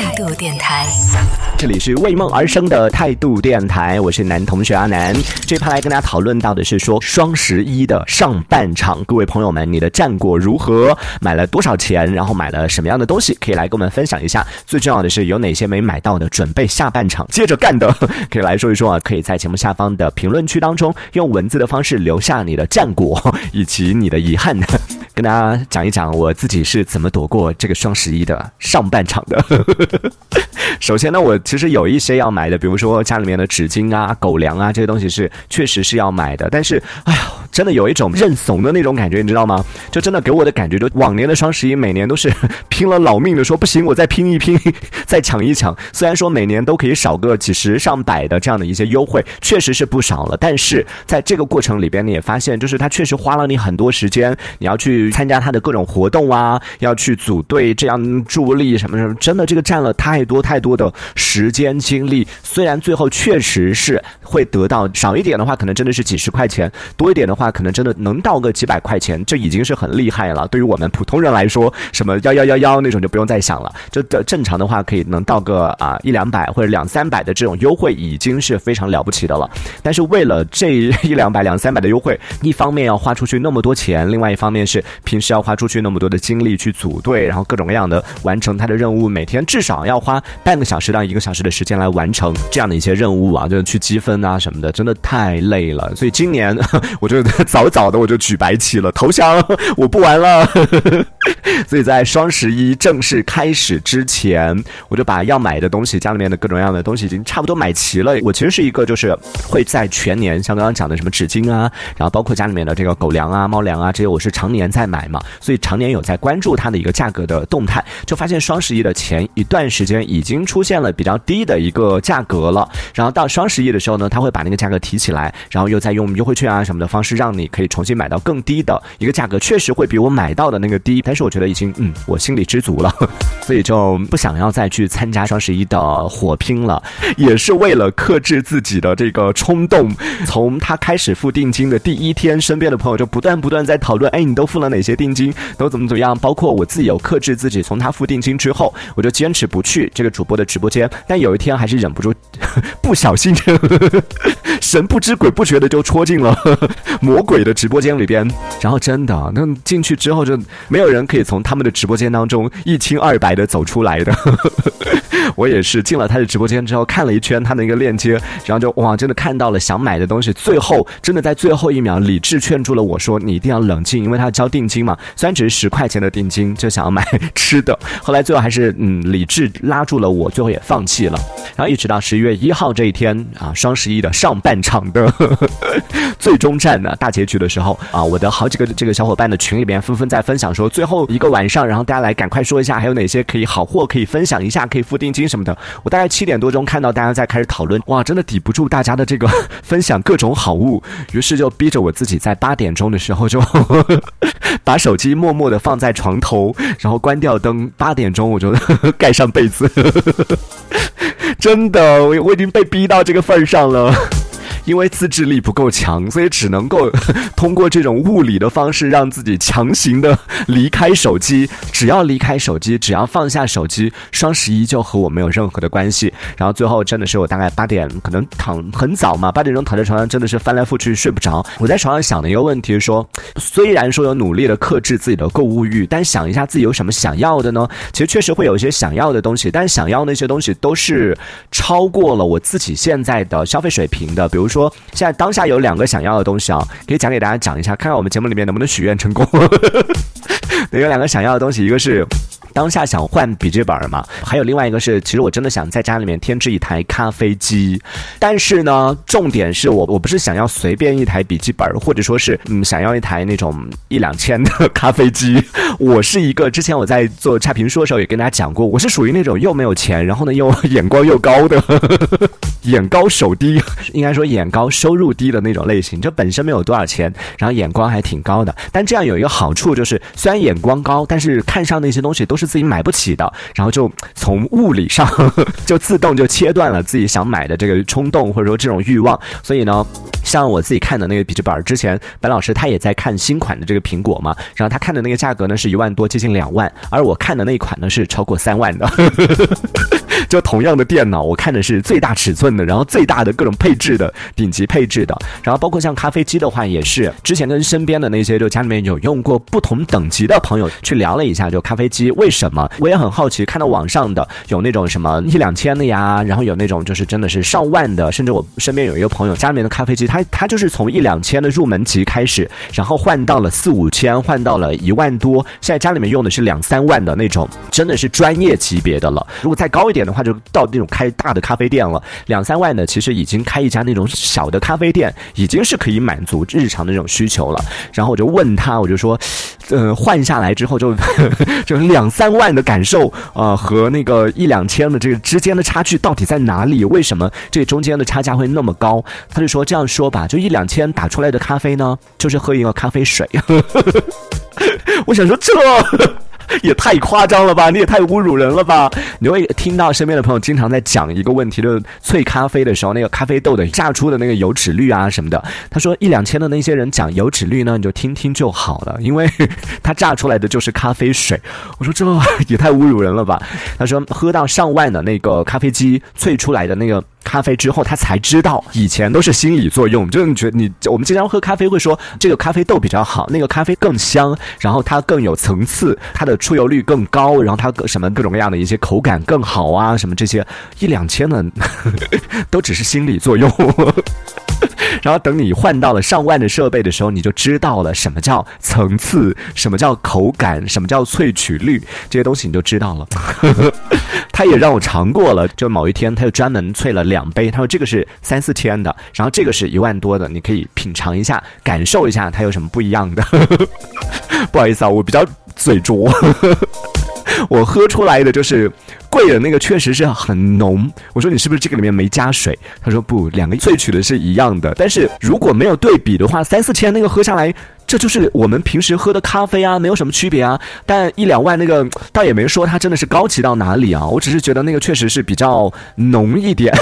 态度电台，这里是为梦而生的态度电台，我是男同学阿南。这趴来跟大家讨论到的是说双十一的上半场，各位朋友们，你的战果如何？买了多少钱？然后买了什么样的东西？可以来跟我们分享一下。最重要的是有哪些没买到的，准备下半场接着干的，可以来说一说啊。可以在节目下方的评论区当中用文字的方式留下你的战果以及你的遗憾，跟大家讲一讲我自己是怎么躲过这个双十一的上半场的。首先呢，我其实有一些要买的，比如说家里面的纸巾啊、狗粮啊这些东西是确实是要买的。但是，哎呀，真的有一种认怂的那种感觉，你知道吗？就真的给我的感觉，就往年的双十一每年都是 拼了老命的说不行，我再拼一拼，再抢一抢。虽然说每年都可以少个几十上百的这样的一些优惠，确实是不少了。但是在这个过程里边，你也发现，就是它确实花了你很多时间，你要去参加它的各种活动啊，要去组队这样助力什么什么，真的这个占了太多太多的时间精力。虽然最后确实是会得到少一点的话，可能真的是几十块钱；多一点的话，话可能真的能到个几百块钱，这已经是很厉害了。对于我们普通人来说，什么幺幺幺幺那种就不用再想了。就正常的话，可以能到个啊一两百或者两三百的这种优惠，已经是非常了不起的了。但是为了这一两百、两三百的优惠，一方面要花出去那么多钱，另外一方面是平时要花出去那么多的精力去组队，然后各种各样的完成他的任务，每天至少要花半个小时到一个小时的时间来完成这样的一些任务啊，就是去积分啊什么的，真的太累了。所以今年 我觉得 早早的我就举白旗了，投降，我不玩了。所以在双十一正式开始之前，我就把要买的东西，家里面的各种各样的东西已经差不多买齐了。我其实是一个就是会在全年，像刚刚讲的什么纸巾啊，然后包括家里面的这个狗粮啊、猫粮啊这些，我是常年在买嘛，所以常年有在关注它的一个价格的动态，就发现双十一的前一段时间已经出现了比较低的一个价格了。然后到双十一的时候呢，他会把那个价格提起来，然后又再用优惠券啊什么的方式，让你可以重新买到更低的一个价格，确实会比我买到的那个低，但是我觉得已经嗯，我心里知足了，所以就不想要再去参加双十一的火拼了，也是为了克制自己的这个冲动。从他开始付定金的第一天，身边的朋友就不断不断在讨论，哎，你都付了哪些定金，都怎么怎么样？包括我自己有克制自己，从他付定金之后，我就坚持不去这个主播的直播间，但有一天还是忍不住，不小心 神不知鬼不觉的就戳进了 魔鬼的直播间里边，然后真的那进去之后就没有人可以从他们的直播间当中一清二白的走出来的。我也是进了他的直播间之后看了一圈他的一个链接，然后就哇，真的看到了想买的东西。最后真的在最后一秒理智劝住了我说：“你一定要冷静，因为他要交定金嘛。虽然只是十块钱的定金，就想要买吃的。后来最后还是嗯理智拉住了我，最后也放弃了。然后一直到十一月一号这一天啊，双十一的上半场的呵 呵最终战呢，大结局的时候啊，我的好几个这个小伙伴的群里边纷纷在分享说，最后一个晚上，然后大家来赶快说一下，还有哪些可以好货可以分享一下，可以付定金什么的。我大概七点多钟看到大家在开始讨论，哇，真的抵不住大家的这个 分享各种好物，于是就逼着我自己在八点钟的时候就 把手机默默的放在床头，然后关掉灯，八点钟我就 盖上被子。真的，我我已经被逼到这个份儿上了。因为自制力不够强，所以只能够 通过这种物理的方式，让自己强行的离开手机。只要离开手机，只要放下手机，双十一就和我没有任何的关系。然后最后真的是我大概八点，可能躺很早嘛，八点钟躺在床上，真的是翻来覆去睡不着。我在床上想的一个问题是说，虽然说有努力的克制自己的购物欲，但想一下自己有什么想要的呢？其实确实会有一些想要的东西，但想要那些东西都是超过了我自己现在的消费水平的，比如。说说现在当下有两个想要的东西啊，可以讲给大家讲一下，看看我们节目里面能不能许愿成功。有两个想要的东西，一个是当下想换笔记本嘛，还有另外一个是，其实我真的想在家里面添置一台咖啡机。但是呢，重点是我我不是想要随便一台笔记本，或者说是嗯想要一台那种一两千的 咖啡机。我是一个之前我在做差评书的时候也跟大家讲过，我是属于那种又没有钱，然后呢又眼光又高的。眼高手低，应该说眼高收入低的那种类型，就本身没有多少钱，然后眼光还挺高的。但这样有一个好处就是，虽然眼光高，但是看上那些东西都是自己买不起的，然后就从物理上 就自动就切断了自己想买的这个冲动或者说这种欲望。所以呢，像我自己看的那个笔记本，之前白老师他也在看新款的这个苹果嘛，然后他看的那个价格呢是一万多，接近两万，而我看的那一款呢是超过三万的。就同样的电脑，我看的是最大尺寸的，然后最大的各种配置的顶级配置的，然后包括像咖啡机的话，也是之前跟身边的那些就家里面有用过不同等级的朋友去聊了一下，就咖啡机为什么，我也很好奇，看到网上的有那种什么一两千的呀，然后有那种就是真的是上万的，甚至我身边有一个朋友家里面的咖啡机，他他就是从一两千的入门级开始，然后换到了四五千，换到了一万多，现在家里面用的是两三万的那种，真的是专业级别的了。如果再高一点的话，他就到那种开大的咖啡店了。两三万的其实已经开一家那种小的咖啡店，已经是可以满足日常的那种需求了。然后我就问他，我就说，呃，换下来之后就 就两三万的感受啊，和那个一两千的这个之间的差距到底在哪里？为什么这中间的差价会那么高？他就说这样说吧，就一两千打出来的咖啡呢，就是喝一个咖啡水。我想说这。也太夸张了吧！你也太侮辱人了吧！你会听到身边的朋友经常在讲一个问题，就是萃咖啡的时候，那个咖啡豆的榨出的那个油脂率啊什么的。他说一两千的那些人讲油脂率呢，你就听听就好了，因为他榨出来的就是咖啡水。我说这 也太侮辱人了吧！他说喝到上万的那个咖啡机萃出来的那个。咖啡之后，他才知道以前都是心理作用，就是觉得你我们经常喝咖啡会说这个咖啡豆比较好，那个咖啡更香，然后它更有层次，它的出油率更高，然后它各什么各种各样的一些口感更好啊，什么这些一两千的 都只是心理作用。然后等你换到了上万的设备的时候，你就知道了什么叫层次，什么叫口感，什么叫萃取率，这些东西你就知道了。他也让我尝过了，就某一天他就专门萃了两杯，他说这个是三四千的，然后这个是一万多的，你可以品尝一下，感受一下它有什么不一样的。不好意思啊，我比较嘴拙，我喝出来的就是。贵的那个确实是很浓，我说你是不是这个里面没加水？他说不，两个萃取的是一样的。但是如果没有对比的话，三四千那个喝下来，这就是我们平时喝的咖啡啊，没有什么区别啊。但一两万那个倒也没说它真的是高级到哪里啊，我只是觉得那个确实是比较浓一点。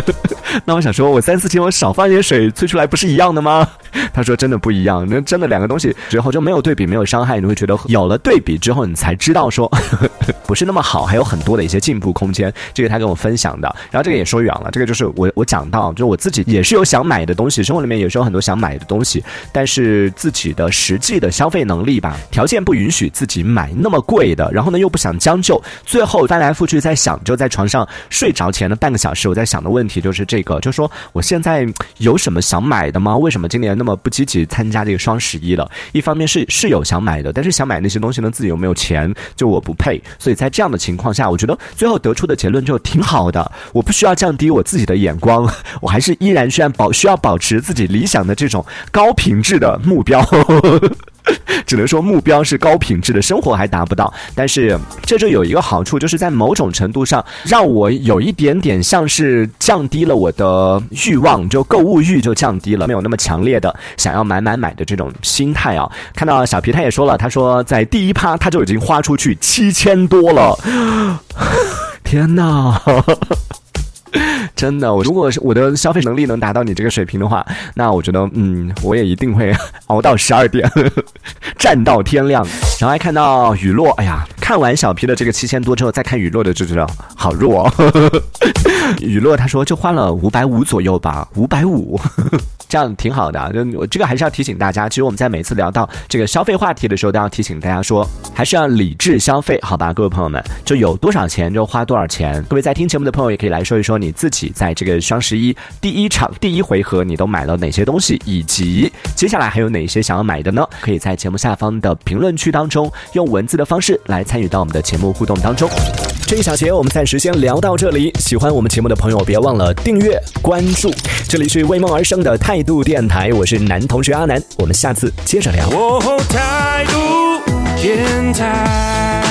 那我想说，我三四千我少放点水萃出来不是一样的吗？他说真的不一样，那真的两个东西之后就没有对比，没有伤害，你会觉得有了对比之后，你才知道说 不是那么好，还有很多的。一些进步空间，这个他跟我分享的。然后这个也说远了，这个就是我我讲到，就我自己也是有想买的东西，生活里面也是有很多想买的东西，但是自己己的实际的消费能力吧，条件不允许自己买那么贵的。然后呢，又不想将就，最后翻来覆去在想，就在床上睡着前的半个小时，我在想的问题就是这个，就说我现在有什么想买的吗？为什么今年那么不积极参加这个双十一了？一方面是是有想买的，但是想买那些东西呢，自己又没有钱？就我不配。所以在这样的情况下，我觉得。最后得出的结论就挺好的，我不需要降低我自己的眼光，我还是依然需要保需要保持自己理想的这种高品质的目标。只能说目标是高品质的生活还达不到，但是这就有一个好处，就是在某种程度上让我有一点点像是降低了我的欲望，就购物欲就降低了，没有那么强烈的想要买买买的这种心态啊。看到小皮他也说了，他说在第一趴他就已经花出去七千多了，天哪！真的，我如果是我的消费能力能达到你这个水平的话，那我觉得，嗯，我也一定会熬到十二点，站到天亮。然后还看到雨落，哎呀，看完小皮的这个七千多之后，再看雨落的就知道好弱。雨落他说就花了五百五左右吧，五百五。这样挺好的，就我这个还是要提醒大家，其实我们在每次聊到这个消费话题的时候，都要提醒大家说，还是要理智消费，好吧，各位朋友们，就有多少钱就花多少钱。各位在听节目的朋友也可以来说一说你自己在这个双十一第一场第一回合你都买了哪些东西，以及接下来还有哪些想要买的呢？可以在节目下方的评论区当中中用文字的方式来参与到我们的节目互动当中。这一小节我们暂时先聊到这里，喜欢我们节目的朋友别忘了订阅关注，这里是为梦而生的态。度电台，我是男同学阿南，我们下次接着聊。态度电台。